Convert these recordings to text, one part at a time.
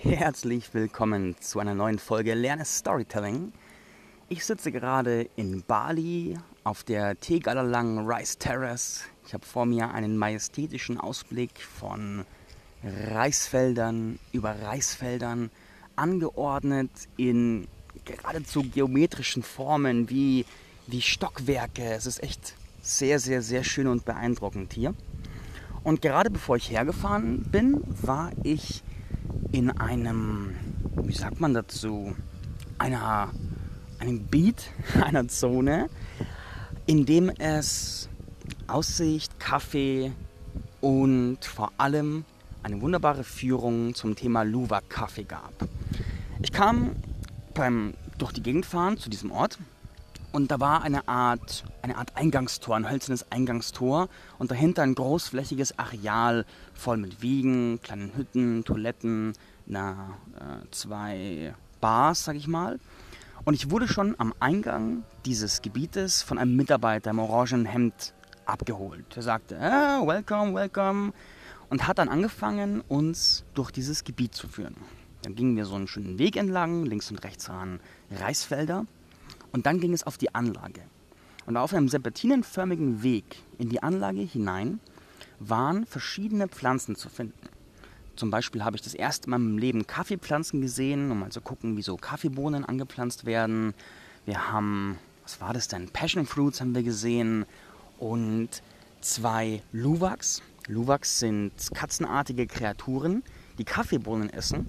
Herzlich willkommen zu einer neuen Folge Lerne Storytelling. Ich sitze gerade in Bali auf der Tegalalang Rice Terrace. Ich habe vor mir einen majestätischen Ausblick von Reisfeldern über Reisfeldern, angeordnet in geradezu geometrischen Formen wie, wie Stockwerke. Es ist echt sehr, sehr, sehr schön und beeindruckend hier. Und gerade bevor ich hergefahren bin, war ich in einem, wie sagt man dazu, einer, einem Beat, einer Zone, in dem es Aussicht, Kaffee und vor allem eine wunderbare Führung zum Thema Luwak Kaffee gab. Ich kam beim durch die Gegend fahren zu diesem Ort und da war eine Art, eine Art Eingangstor, ein hölzernes Eingangstor und dahinter ein großflächiges Areal voll mit Wiegen, kleinen Hütten, Toiletten, na, äh, zwei Bars, sag ich mal. Und ich wurde schon am Eingang dieses Gebietes von einem Mitarbeiter im orangenen Hemd abgeholt. Er sagte, ah, welcome, welcome. Und hat dann angefangen, uns durch dieses Gebiet zu führen. Dann gingen wir so einen schönen Weg entlang, links und rechts waren Reisfelder. Und dann ging es auf die Anlage. Und auf einem serpentinenförmigen Weg in die Anlage hinein waren verschiedene Pflanzen zu finden. Zum Beispiel habe ich das erste Mal meinem Leben Kaffeepflanzen gesehen, um mal zu gucken, wie so Kaffeebohnen angepflanzt werden. Wir haben, was war das denn? Passion Fruits haben wir gesehen und zwei Luwaks. Luwaks sind katzenartige Kreaturen, die Kaffeebohnen essen,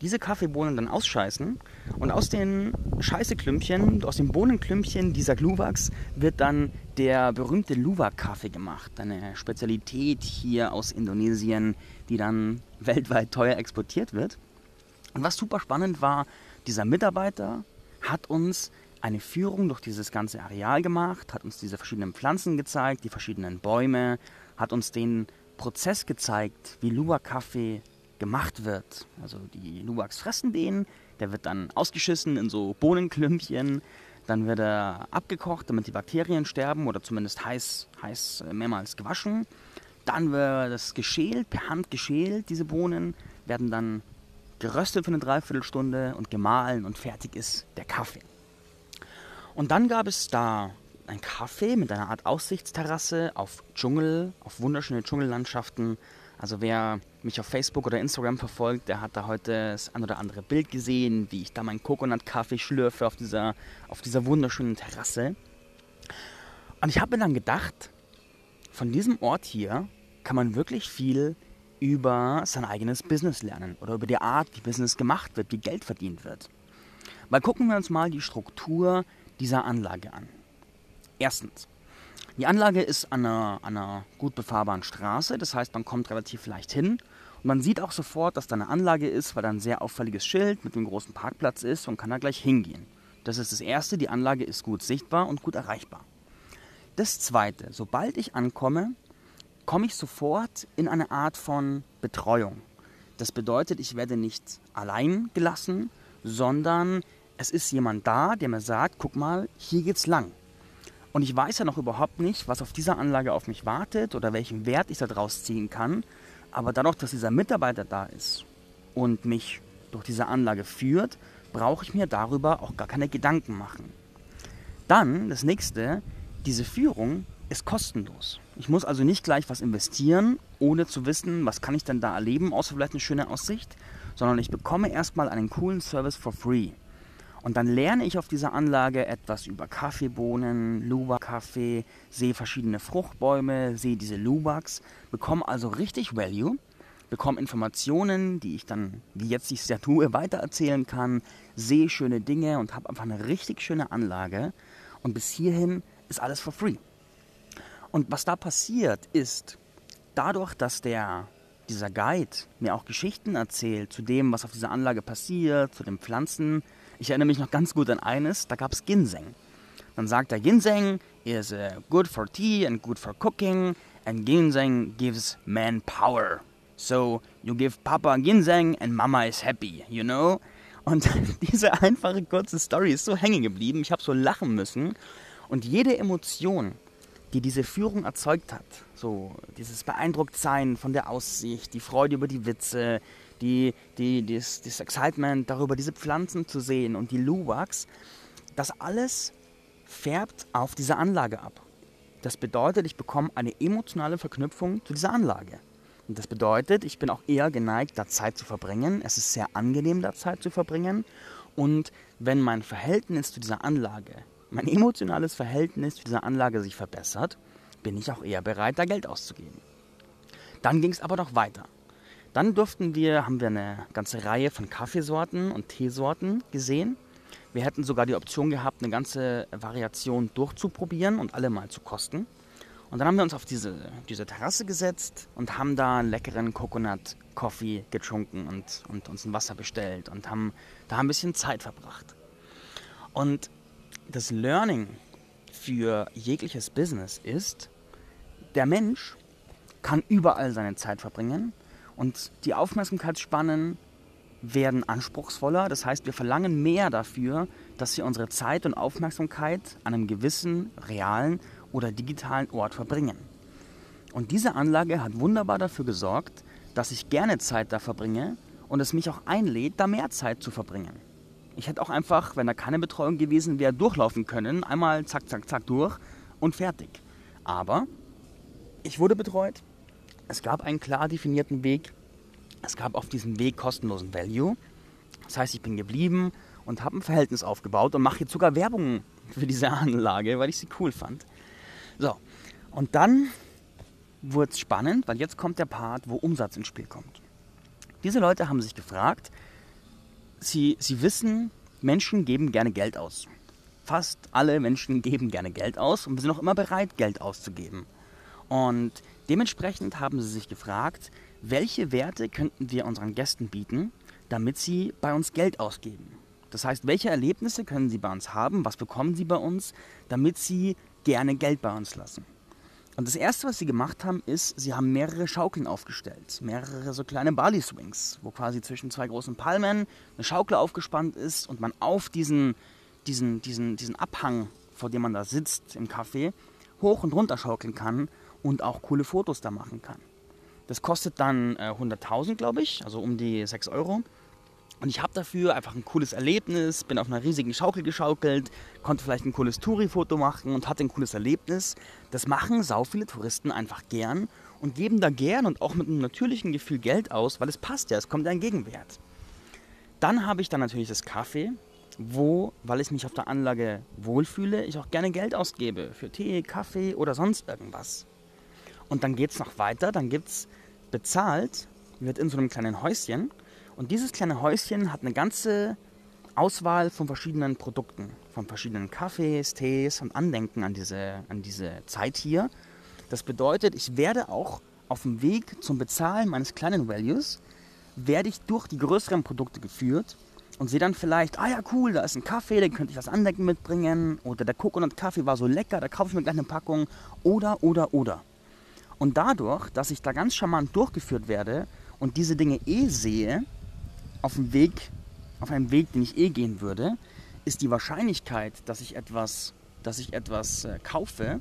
diese Kaffeebohnen dann ausscheißen und aus den Scheißeklümpchen, aus den Bohnenklümpchen dieser Luwaks wird dann der berühmte Luwak-Kaffee gemacht. Eine Spezialität hier aus Indonesien, die dann weltweit teuer exportiert wird. Und was super spannend war, dieser Mitarbeiter hat uns eine Führung durch dieses ganze Areal gemacht, hat uns diese verschiedenen Pflanzen gezeigt, die verschiedenen Bäume, hat uns den Prozess gezeigt, wie Luwak-Kaffee gemacht wird. Also die Luwaks fressen den, der wird dann ausgeschissen in so Bohnenklümpchen, dann wird er abgekocht, damit die Bakterien sterben oder zumindest heiß, heiß äh, mehrmals gewaschen. Dann wird das geschält, per Hand geschält, diese Bohnen werden dann geröstet für eine Dreiviertelstunde und gemahlen und fertig ist der Kaffee. Und dann gab es da ein Kaffee mit einer Art Aussichtsterrasse auf Dschungel, auf wunderschöne Dschungellandschaften, also wer mich auf Facebook oder Instagram verfolgt, der hat da heute das ein oder andere Bild gesehen, wie ich da meinen Coconut-Kaffee schlürfe auf dieser, auf dieser wunderschönen Terrasse. Und ich habe mir dann gedacht, von diesem Ort hier kann man wirklich viel über sein eigenes Business lernen oder über die Art, wie Business gemacht wird, wie Geld verdient wird. Weil gucken wir uns mal die Struktur dieser Anlage an. Erstens, die Anlage ist an einer, an einer gut befahrbaren Straße, das heißt, man kommt relativ leicht hin. Und man sieht auch sofort, dass da eine Anlage ist, weil da ein sehr auffälliges Schild mit einem großen Parkplatz ist und kann da gleich hingehen. Das ist das Erste, die Anlage ist gut sichtbar und gut erreichbar. Das Zweite, sobald ich ankomme, komme ich sofort in eine Art von Betreuung. Das bedeutet, ich werde nicht allein gelassen, sondern es ist jemand da, der mir sagt, guck mal, hier geht's lang. Und ich weiß ja noch überhaupt nicht, was auf dieser Anlage auf mich wartet oder welchen Wert ich daraus ziehen kann. Aber dadurch, dass dieser Mitarbeiter da ist und mich durch diese Anlage führt, brauche ich mir darüber auch gar keine Gedanken machen. Dann, das nächste, diese Führung ist kostenlos. Ich muss also nicht gleich was investieren, ohne zu wissen, was kann ich denn da erleben, außer vielleicht eine schöne Aussicht, sondern ich bekomme erstmal einen coolen Service for free. Und dann lerne ich auf dieser Anlage etwas über Kaffeebohnen, Luwak-Kaffee, sehe verschiedene Fruchtbäume, sehe diese Luwaks, bekomme also richtig Value, bekomme Informationen, die ich dann, wie jetzt ich es ja tue, weitererzählen kann, sehe schöne Dinge und habe einfach eine richtig schöne Anlage. Und bis hierhin ist alles for free. Und was da passiert ist, dadurch, dass der dieser Guide mir auch Geschichten erzählt zu dem, was auf dieser Anlage passiert, zu den Pflanzen, ich erinnere mich noch ganz gut an eines, da gab es Ginseng. Dann sagt er, Ginseng is uh, good for tea and good for cooking and Ginseng gives man power. So you give Papa Ginseng and Mama is happy, you know? Und diese einfache kurze Story ist so hängen geblieben, ich habe so lachen müssen. Und jede Emotion, die diese Führung erzeugt hat, so dieses Beeindrucktsein von der Aussicht, die Freude über die Witze, die, die, das, das Excitement darüber, diese Pflanzen zu sehen und die Luwaks, das alles färbt auf diese Anlage ab. Das bedeutet, ich bekomme eine emotionale Verknüpfung zu dieser Anlage. Und das bedeutet, ich bin auch eher geneigt, da Zeit zu verbringen. Es ist sehr angenehm, da Zeit zu verbringen. Und wenn mein Verhältnis zu dieser Anlage, mein emotionales Verhältnis zu dieser Anlage sich verbessert, bin ich auch eher bereit, da Geld auszugeben. Dann ging es aber noch weiter. Dann durften wir, haben wir eine ganze Reihe von Kaffeesorten und Teesorten gesehen. Wir hätten sogar die Option gehabt, eine ganze Variation durchzuprobieren und alle mal zu kosten. Und dann haben wir uns auf diese, diese Terrasse gesetzt und haben da einen leckeren Coconut Coffee getrunken und, und uns ein Wasser bestellt und haben da ein bisschen Zeit verbracht. Und das Learning für jegliches Business ist, der Mensch kann überall seine Zeit verbringen und die Aufmerksamkeitsspannen werden anspruchsvoller. Das heißt, wir verlangen mehr dafür, dass wir unsere Zeit und Aufmerksamkeit an einem gewissen realen oder digitalen Ort verbringen. Und diese Anlage hat wunderbar dafür gesorgt, dass ich gerne Zeit da verbringe und es mich auch einlädt, da mehr Zeit zu verbringen. Ich hätte auch einfach, wenn da keine Betreuung gewesen wäre, durchlaufen können, einmal zack, zack, zack durch und fertig. Aber ich wurde betreut, es gab einen klar definierten Weg, es gab auf diesem Weg kostenlosen Value. Das heißt, ich bin geblieben und habe ein Verhältnis aufgebaut und mache jetzt sogar Werbung für diese Anlage, weil ich sie cool fand. So, und dann wurde es spannend, weil jetzt kommt der Part, wo Umsatz ins Spiel kommt. Diese Leute haben sich gefragt, sie, sie wissen, Menschen geben gerne Geld aus. Fast alle Menschen geben gerne Geld aus und wir sind auch immer bereit, Geld auszugeben. Und dementsprechend haben sie sich gefragt, welche Werte könnten wir unseren Gästen bieten, damit sie bei uns Geld ausgeben. Das heißt, welche Erlebnisse können sie bei uns haben, was bekommen sie bei uns, damit sie gerne Geld bei uns lassen. Und das erste, was sie gemacht haben, ist, sie haben mehrere Schaukeln aufgestellt. Mehrere so kleine Bali Swings, wo quasi zwischen zwei großen Palmen eine Schaukel aufgespannt ist und man auf diesen, diesen, diesen, diesen Abhang, vor dem man da sitzt im Café, hoch und runter schaukeln kann und auch coole Fotos da machen kann. Das kostet dann äh, 100.000, glaube ich, also um die 6 Euro. Und ich habe dafür einfach ein cooles Erlebnis, bin auf einer riesigen Schaukel geschaukelt, konnte vielleicht ein cooles Touri-Foto machen und hatte ein cooles Erlebnis. Das machen sau viele Touristen einfach gern und geben da gern und auch mit einem natürlichen Gefühl Geld aus, weil es passt ja, es kommt ja ein Gegenwert. Dann habe ich dann natürlich das Kaffee, wo, weil ich mich auf der Anlage wohlfühle, ich auch gerne Geld ausgebe für Tee, Kaffee oder sonst irgendwas. Und dann geht es noch weiter, dann gibt es bezahlt, wird in so einem kleinen Häuschen. Und dieses kleine Häuschen hat eine ganze Auswahl von verschiedenen Produkten, von verschiedenen Kaffees, Tees und Andenken an diese, an diese Zeit hier. Das bedeutet, ich werde auch auf dem Weg zum Bezahlen meines kleinen Values, werde ich durch die größeren Produkte geführt und sehe dann vielleicht, ah ja cool, da ist ein Kaffee, den könnte ich das Andenken mitbringen. Oder der Coconut-Kaffee war so lecker, da kaufe ich mir gleich eine Packung. Oder, oder, oder. Und dadurch, dass ich da ganz charmant durchgeführt werde und diese Dinge eh sehe, auf dem Weg, auf einem Weg, den ich eh gehen würde, ist die Wahrscheinlichkeit, dass ich etwas, dass ich etwas äh, kaufe,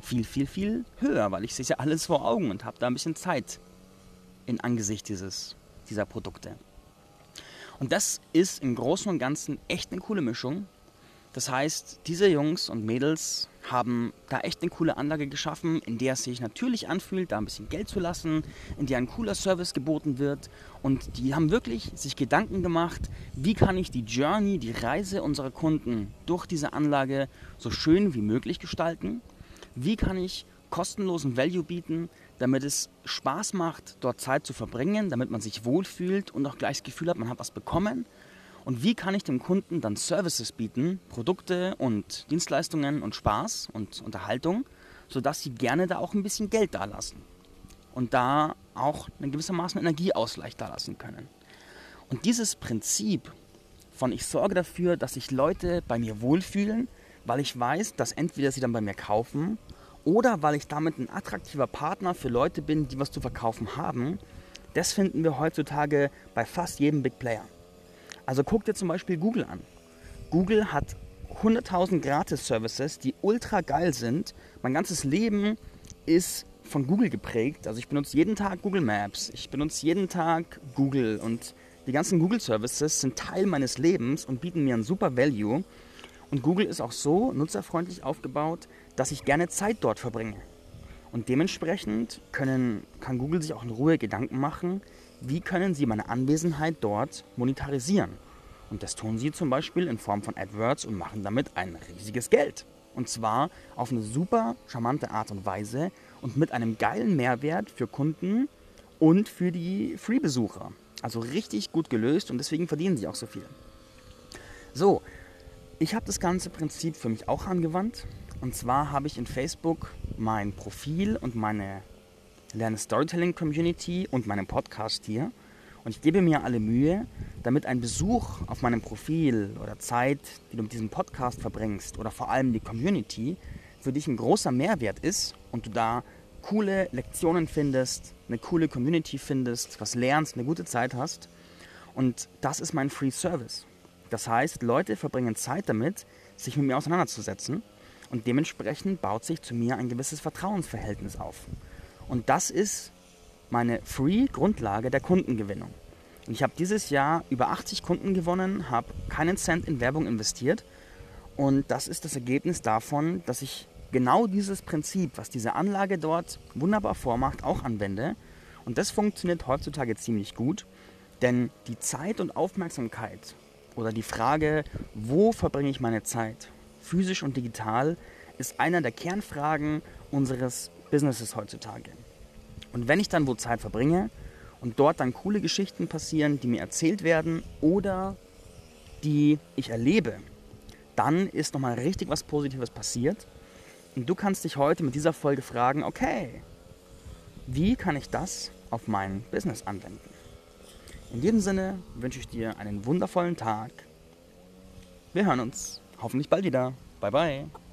viel, viel, viel höher, weil ich sehe ja alles vor Augen und habe da ein bisschen Zeit in Angesicht dieses, dieser Produkte. Und das ist im Großen und Ganzen echt eine coole Mischung. Das heißt, diese Jungs und Mädels haben da echt eine coole Anlage geschaffen, in der es sich natürlich anfühlt, da ein bisschen Geld zu lassen, in der ein cooler Service geboten wird. Und die haben wirklich sich Gedanken gemacht, wie kann ich die Journey, die Reise unserer Kunden durch diese Anlage so schön wie möglich gestalten? Wie kann ich kostenlosen Value bieten, damit es Spaß macht, dort Zeit zu verbringen, damit man sich wohlfühlt und auch gleich das Gefühl hat, man hat was bekommen und wie kann ich dem Kunden dann Services bieten, Produkte und Dienstleistungen und Spaß und Unterhaltung, sodass sie gerne da auch ein bisschen Geld dalassen und da auch eine gewissermaßen Energieausgleich dalassen können. Und dieses Prinzip von ich sorge dafür, dass sich Leute bei mir wohlfühlen, weil ich weiß, dass entweder sie dann bei mir kaufen oder weil ich damit ein attraktiver Partner für Leute bin, die was zu verkaufen haben, das finden wir heutzutage bei fast jedem Big Player. Also guck dir zum Beispiel Google an. Google hat 100.000 Gratis-Services, die ultra geil sind. Mein ganzes Leben ist von Google geprägt. Also ich benutze jeden Tag Google Maps, ich benutze jeden Tag Google und die ganzen Google Services sind Teil meines Lebens und bieten mir ein super Value. Und Google ist auch so nutzerfreundlich aufgebaut, dass ich gerne Zeit dort verbringe. Und dementsprechend können, kann Google sich auch in Ruhe Gedanken machen, wie können sie meine Anwesenheit dort monetarisieren. Und das tun sie zum Beispiel in Form von AdWords und machen damit ein riesiges Geld. Und zwar auf eine super charmante Art und Weise und mit einem geilen Mehrwert für Kunden und für die Free-Besucher. Also richtig gut gelöst und deswegen verdienen sie auch so viel. So, ich habe das ganze Prinzip für mich auch angewandt. Und zwar habe ich in Facebook mein Profil und meine Lerne Storytelling Community und meinen Podcast hier. Und ich gebe mir alle Mühe, damit ein Besuch auf meinem Profil oder Zeit, die du mit diesem Podcast verbringst oder vor allem die Community, für dich ein großer Mehrwert ist und du da coole Lektionen findest, eine coole Community findest, was lernst, eine gute Zeit hast. Und das ist mein Free Service. Das heißt, Leute verbringen Zeit damit, sich mit mir auseinanderzusetzen und dementsprechend baut sich zu mir ein gewisses Vertrauensverhältnis auf. Und das ist meine Free-Grundlage der Kundengewinnung. Und ich habe dieses Jahr über 80 Kunden gewonnen, habe keinen Cent in Werbung investiert. Und das ist das Ergebnis davon, dass ich genau dieses Prinzip, was diese Anlage dort wunderbar vormacht, auch anwende. Und das funktioniert heutzutage ziemlich gut, denn die Zeit und Aufmerksamkeit oder die Frage, wo verbringe ich meine Zeit, physisch und digital, ist einer der Kernfragen unseres Businesses heutzutage. Und wenn ich dann wo Zeit verbringe und dort dann coole Geschichten passieren, die mir erzählt werden oder die ich erlebe, dann ist nochmal richtig was Positives passiert. Und du kannst dich heute mit dieser Folge fragen, okay, wie kann ich das auf mein Business anwenden? In diesem Sinne wünsche ich dir einen wundervollen Tag. Wir hören uns hoffentlich bald wieder. Bye bye.